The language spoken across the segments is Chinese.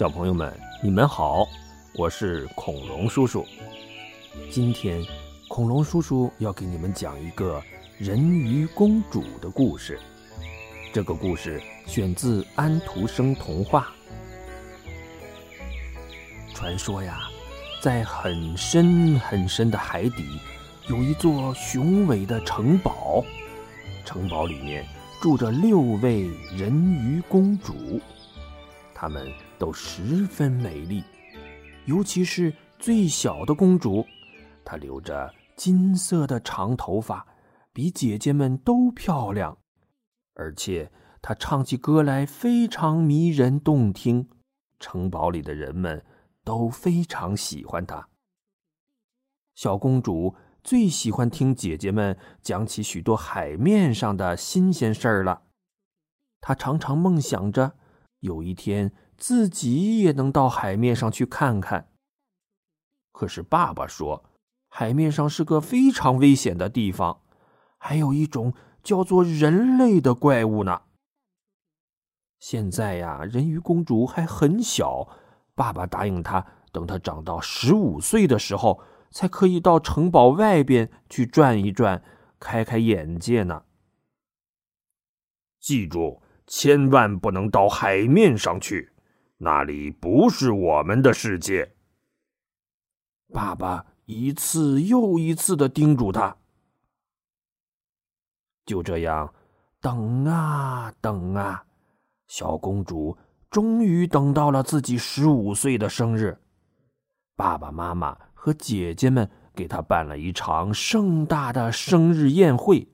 小朋友们，你们好，我是恐龙叔叔。今天，恐龙叔叔要给你们讲一个人鱼公主的故事。这个故事选自安徒生童话。传说呀，在很深很深的海底，有一座雄伟的城堡，城堡里面住着六位人鱼公主，她们都十分美丽，尤其是最小的公主，她留着金色的长头发，比姐姐们都漂亮，而且她唱起歌来非常迷人动听，城堡里的人们。都非常喜欢她。小公主最喜欢听姐姐们讲起许多海面上的新鲜事儿了。她常常梦想着有一天自己也能到海面上去看看。可是爸爸说，海面上是个非常危险的地方，还有一种叫做人类的怪物呢。现在呀，人鱼公主还很小。爸爸答应她，等她长到十五岁的时候，才可以到城堡外边去转一转，开开眼界呢。记住，千万不能到海面上去，那里不是我们的世界。爸爸一次又一次的叮嘱他。就这样，等啊等啊，小公主。终于等到了自己十五岁的生日，爸爸妈妈和姐姐们给她办了一场盛大的生日宴会。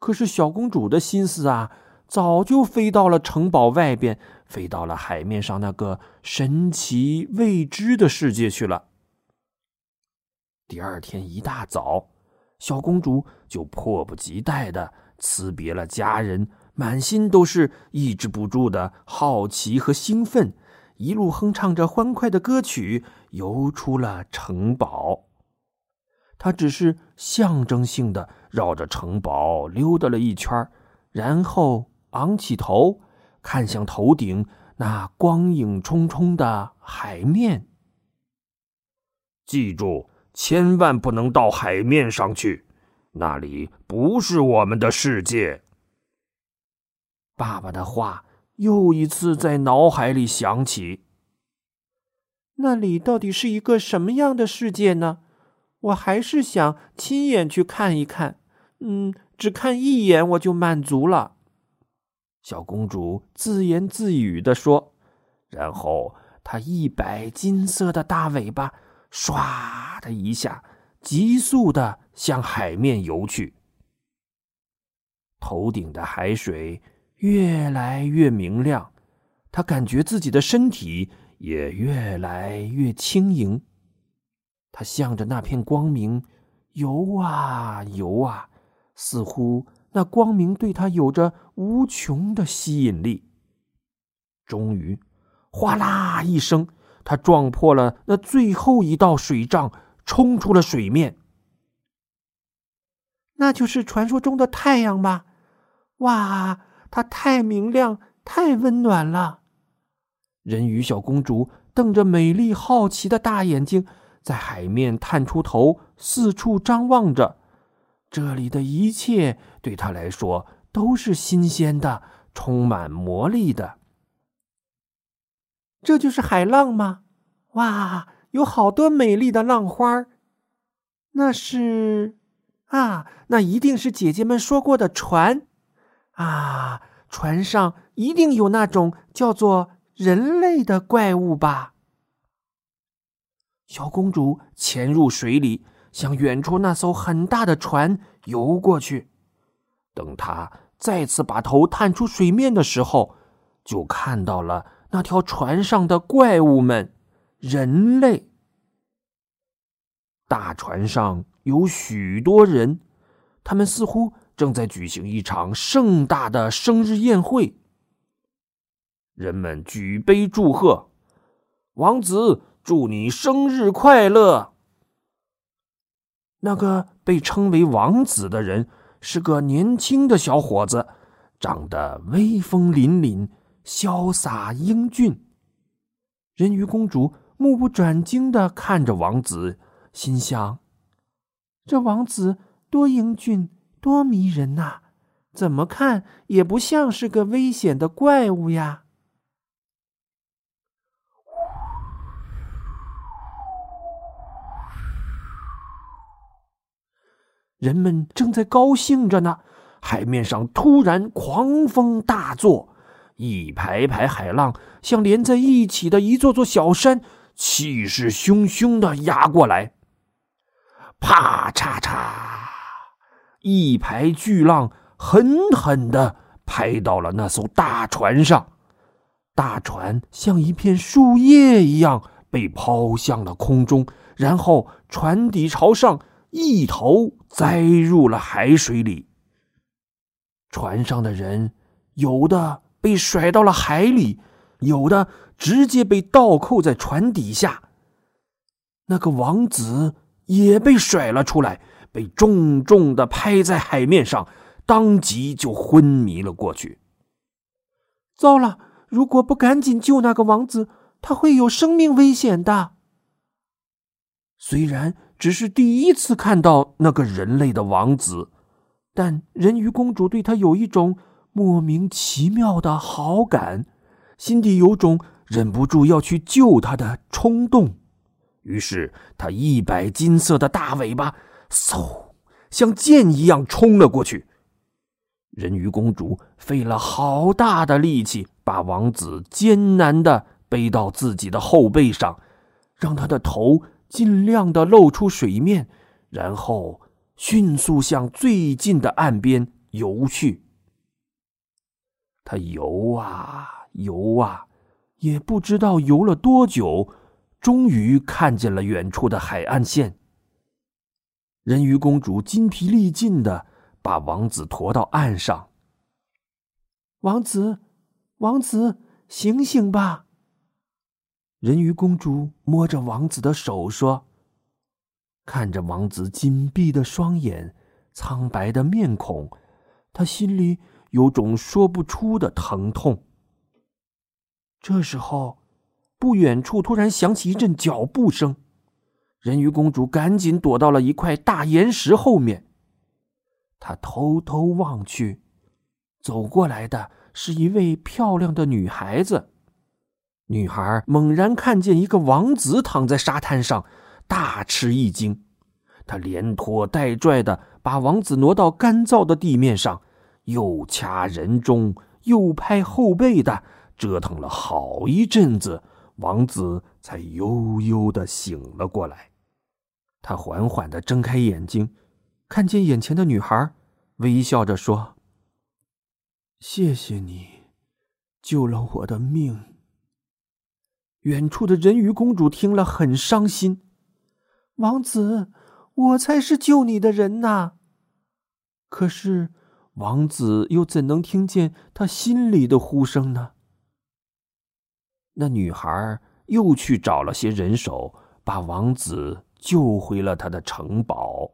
可是小公主的心思啊，早就飞到了城堡外边，飞到了海面上那个神奇未知的世界去了。第二天一大早，小公主就迫不及待的辞别了家人。满心都是抑制不住的好奇和兴奋，一路哼唱着欢快的歌曲，游出了城堡。他只是象征性的绕着城堡溜达了一圈，然后昂起头，看向头顶那光影冲冲的海面。记住，千万不能到海面上去，那里不是我们的世界。爸爸的话又一次在脑海里响起。那里到底是一个什么样的世界呢？我还是想亲眼去看一看。嗯，只看一眼我就满足了。小公主自言自语的说，然后她一摆金色的大尾巴，唰的一下，急速的向海面游去。头顶的海水。越来越明亮，她感觉自己的身体也越来越轻盈。她向着那片光明游啊游啊，似乎那光明对他有着无穷的吸引力。终于，哗啦一声，他撞破了那最后一道水障，冲出了水面。那就是传说中的太阳吧？哇！它太明亮，太温暖了。人鱼小公主瞪着美丽好奇的大眼睛，在海面探出头，四处张望着。这里的一切对他来说都是新鲜的，充满魔力的。这就是海浪吗？哇，有好多美丽的浪花那是啊，那一定是姐姐们说过的船。啊，船上一定有那种叫做人类的怪物吧？小公主潜入水里，向远处那艘很大的船游过去。等他再次把头探出水面的时候，就看到了那条船上的怪物们——人类。大船上有许多人，他们似乎……正在举行一场盛大的生日宴会，人们举杯祝贺，王子祝你生日快乐。那个被称为王子的人是个年轻的小伙子，长得威风凛凛、潇洒英俊。人鱼公主目不转睛的看着王子，心想：这王子多英俊，多迷人呐！怎么看也不像是个危险的怪物呀。人们正在高兴着呢，海面上突然狂风大作，一排排海浪像连在一起的一座座小山，气势汹汹的压过来。啪嚓嚓，一排巨浪狠狠的拍到了那艘大船上，大船像一片树叶一样被抛向了空中，然后船底朝上。一头栽入了海水里。船上的人有的被甩到了海里，有的直接被倒扣在船底下。那个王子也被甩了出来，被重重的拍在海面上，当即就昏迷了过去。糟了！如果不赶紧救那个王子，他会有生命危险的。虽然。只是第一次看到那个人类的王子，但人鱼公主对他有一种莫名其妙的好感，心底有种忍不住要去救他的冲动。于是，他一摆金色的大尾巴，嗖，像箭一样冲了过去。人鱼公主费了好大的力气，把王子艰难的背到自己的后背上，让他的头。尽量的露出水面，然后迅速向最近的岸边游去。他游啊游啊，也不知道游了多久，终于看见了远处的海岸线。人鱼公主筋疲力尽的把王子驮到岸上。王子，王子，醒醒吧！人鱼公主摸着王子的手说：“看着王子紧闭的双眼、苍白的面孔，她心里有种说不出的疼痛。”这时候，不远处突然响起一阵脚步声，人鱼公主赶紧躲到了一块大岩石后面。她偷偷望去，走过来的是一位漂亮的女孩子。女孩猛然看见一个王子躺在沙滩上，大吃一惊。她连拖带拽的把王子挪到干燥的地面上，又掐人中，又拍后背的，折腾了好一阵子，王子才悠悠的醒了过来。他缓缓的睁开眼睛，看见眼前的女孩，微笑着说：“谢谢你，救了我的命。”远处的人鱼公主听了很伤心，王子，我才是救你的人呐。可是，王子又怎能听见他心里的呼声呢？那女孩又去找了些人手，把王子救回了他的城堡。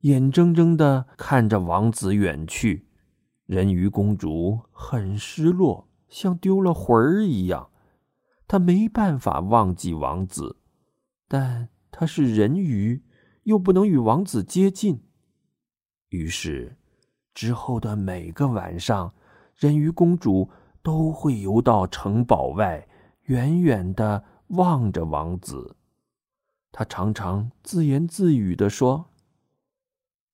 眼睁睁的看着王子远去，人鱼公主很失落，像丢了魂儿一样。他没办法忘记王子，但他是人鱼，又不能与王子接近。于是，之后的每个晚上，人鱼公主都会游到城堡外，远远的望着王子。她常常自言自语的说：“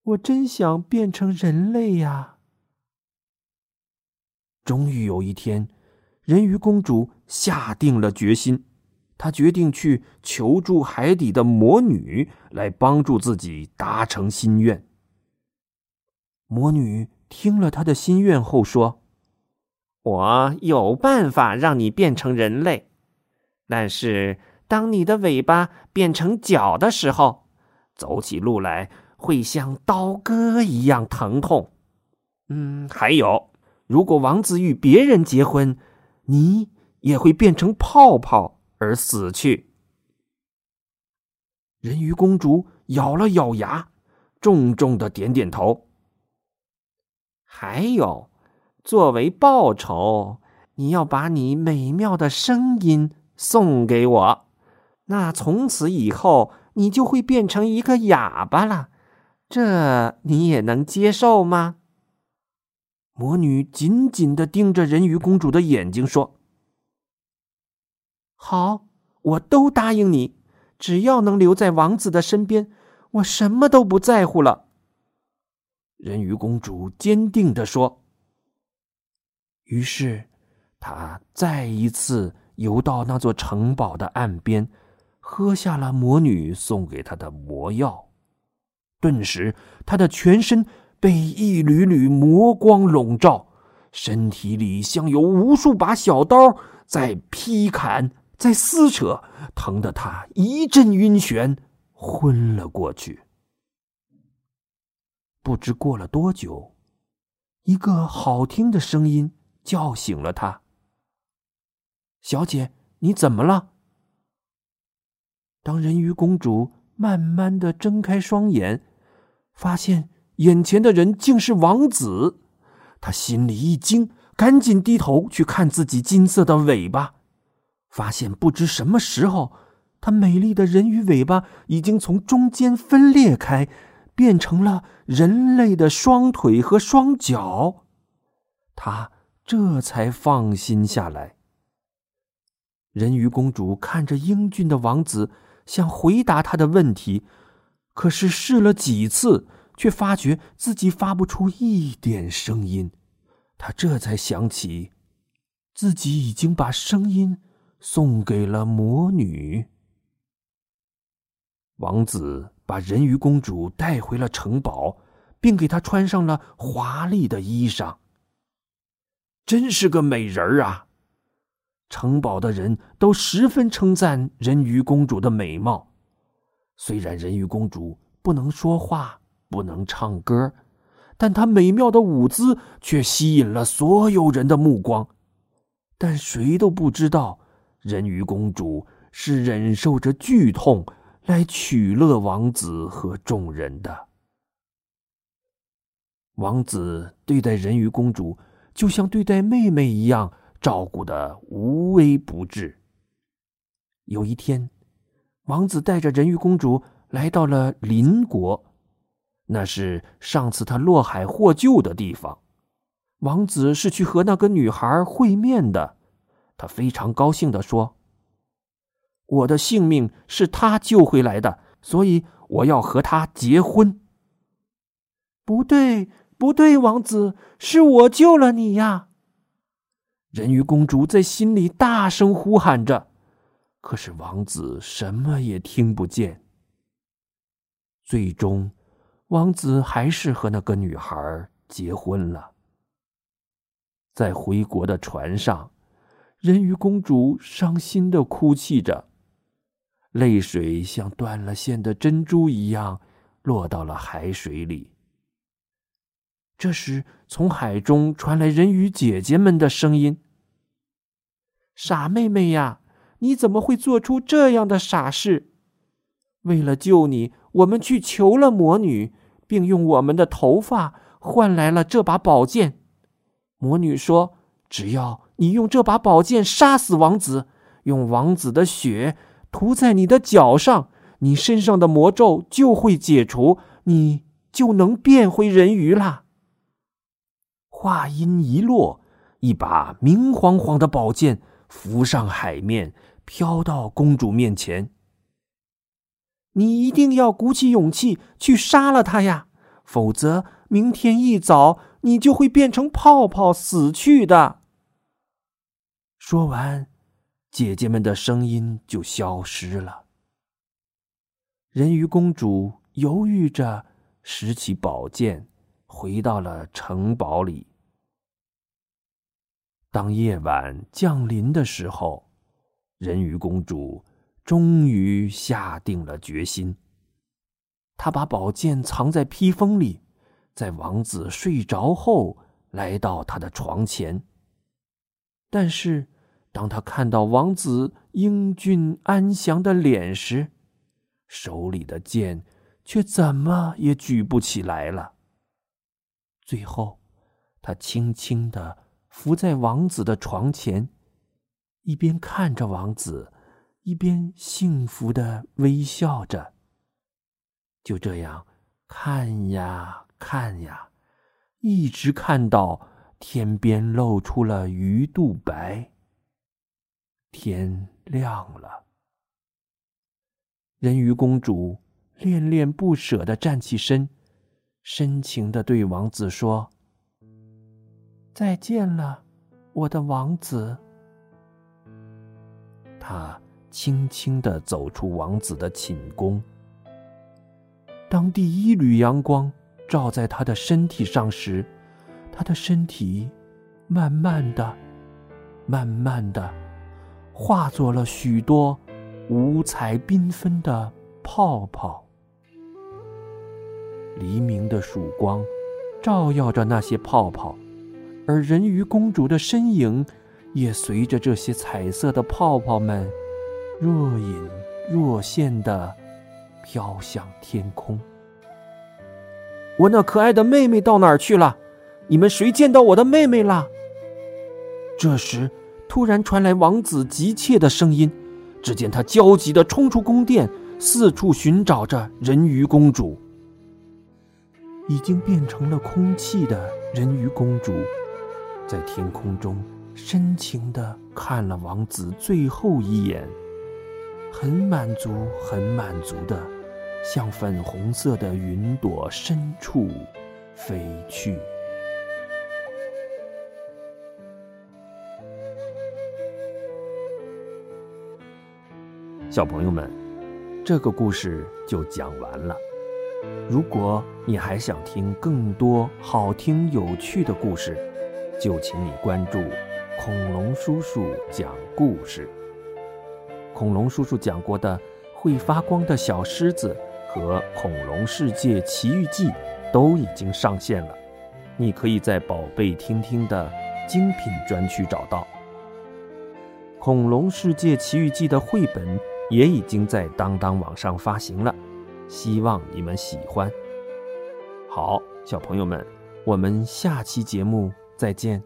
我真想变成人类呀！”终于有一天。人鱼公主下定了决心，他决定去求助海底的魔女，来帮助自己达成心愿。魔女听了他的心愿后说：“我有办法让你变成人类，但是当你的尾巴变成脚的时候，走起路来会像刀割一样疼痛。嗯，还有，如果王子与别人结婚。”你也会变成泡泡而死去。人鱼公主咬了咬牙，重重的点点头。还有，作为报酬，你要把你美妙的声音送给我，那从此以后你就会变成一个哑巴了。这你也能接受吗？”魔女紧紧的盯着人鱼公主的眼睛说：“好，我都答应你，只要能留在王子的身边，我什么都不在乎了。”人鱼公主坚定的说。于是，她再一次游到那座城堡的岸边，喝下了魔女送给她的魔药，顿时，她的全身。被一缕缕魔光笼罩，身体里像有无数把小刀在劈砍、在撕扯，疼得他一阵晕眩，昏了过去。不知过了多久，一个好听的声音叫醒了他：“小姐，你怎么了？”当人鱼公主慢慢的睁开双眼，发现。眼前的人竟是王子，她心里一惊，赶紧低头去看自己金色的尾巴，发现不知什么时候，他美丽的人鱼尾巴已经从中间分裂开，变成了人类的双腿和双脚，他这才放心下来。人鱼公主看着英俊的王子，想回答他的问题，可是试了几次。却发觉自己发不出一点声音，他这才想起，自己已经把声音送给了魔女。王子把人鱼公主带回了城堡，并给她穿上了华丽的衣裳。真是个美人儿啊！城堡的人都十分称赞人鱼公主的美貌。虽然人鱼公主不能说话。不能唱歌，但她美妙的舞姿却吸引了所有人的目光。但谁都不知道，人鱼公主是忍受着剧痛来取乐王子和众人的。王子对待人鱼公主，就像对待妹妹一样，照顾的无微不至。有一天，王子带着人鱼公主来到了邻国。那是上次他落海获救的地方。王子是去和那个女孩会面的。他非常高兴的说：“我的性命是他救回来的，所以我要和他结婚。”不对，不对，王子，是我救了你呀！人鱼公主在心里大声呼喊着，可是王子什么也听不见。最终。王子还是和那个女孩结婚了。在回国的船上，人鱼公主伤心的哭泣着，泪水像断了线的珍珠一样落到了海水里。这时，从海中传来人鱼姐姐们的声音：“傻妹妹呀，你怎么会做出这样的傻事？为了救你，我们去求了魔女。”并用我们的头发换来了这把宝剑。魔女说：“只要你用这把宝剑杀死王子，用王子的血涂在你的脚上，你身上的魔咒就会解除，你就能变回人鱼啦。”话音一落，一把明晃晃的宝剑浮上海面，飘到公主面前。你一定要鼓起勇气去杀了他呀，否则明天一早你就会变成泡泡死去的。说完，姐姐们的声音就消失了。人鱼公主犹豫着拾起宝剑，回到了城堡里。当夜晚降临的时候，人鱼公主。终于下定了决心。她把宝剑藏在披风里，在王子睡着后，来到他的床前。但是，当他看到王子英俊安详的脸时，手里的剑却怎么也举不起来了。最后，他轻轻的伏在王子的床前，一边看着王子，一边幸福的微笑着。就这样看呀看呀，一直看到天边露出了鱼肚白。天亮了，人鱼公主恋恋不舍的站起身，深情的对王子说：“再见了，我的王子。”她轻轻的走出王子的寝宫。当第一缕阳光照在他的身体上时，他的身体慢慢的、慢慢的化作了许多五彩缤纷的泡泡。黎明的曙光照耀着那些泡泡，而人鱼公主的身影也随着这些彩色的泡泡们若隐若现的。飘向天空。我那可爱的妹妹到哪儿去了？你们谁见到我的妹妹了？这时，突然传来王子急切的声音。只见他焦急地冲出宫殿，四处寻找着人鱼公主。已经变成了空气的人鱼公主，在天空中深情地看了王子最后一眼，很满足，很满足的。向粉红色的云朵深处飞去。小朋友们，这个故事就讲完了。如果你还想听更多好听有趣的故事，就请你关注恐龙叔叔讲故事。恐龙叔叔讲过的会发光的小狮子。和《恐龙世界奇遇记》都已经上线了，你可以在“宝贝听听”的精品专区找到。《恐龙世界奇遇记》的绘本也已经在当当网上发行了，希望你们喜欢。好，小朋友们，我们下期节目再见。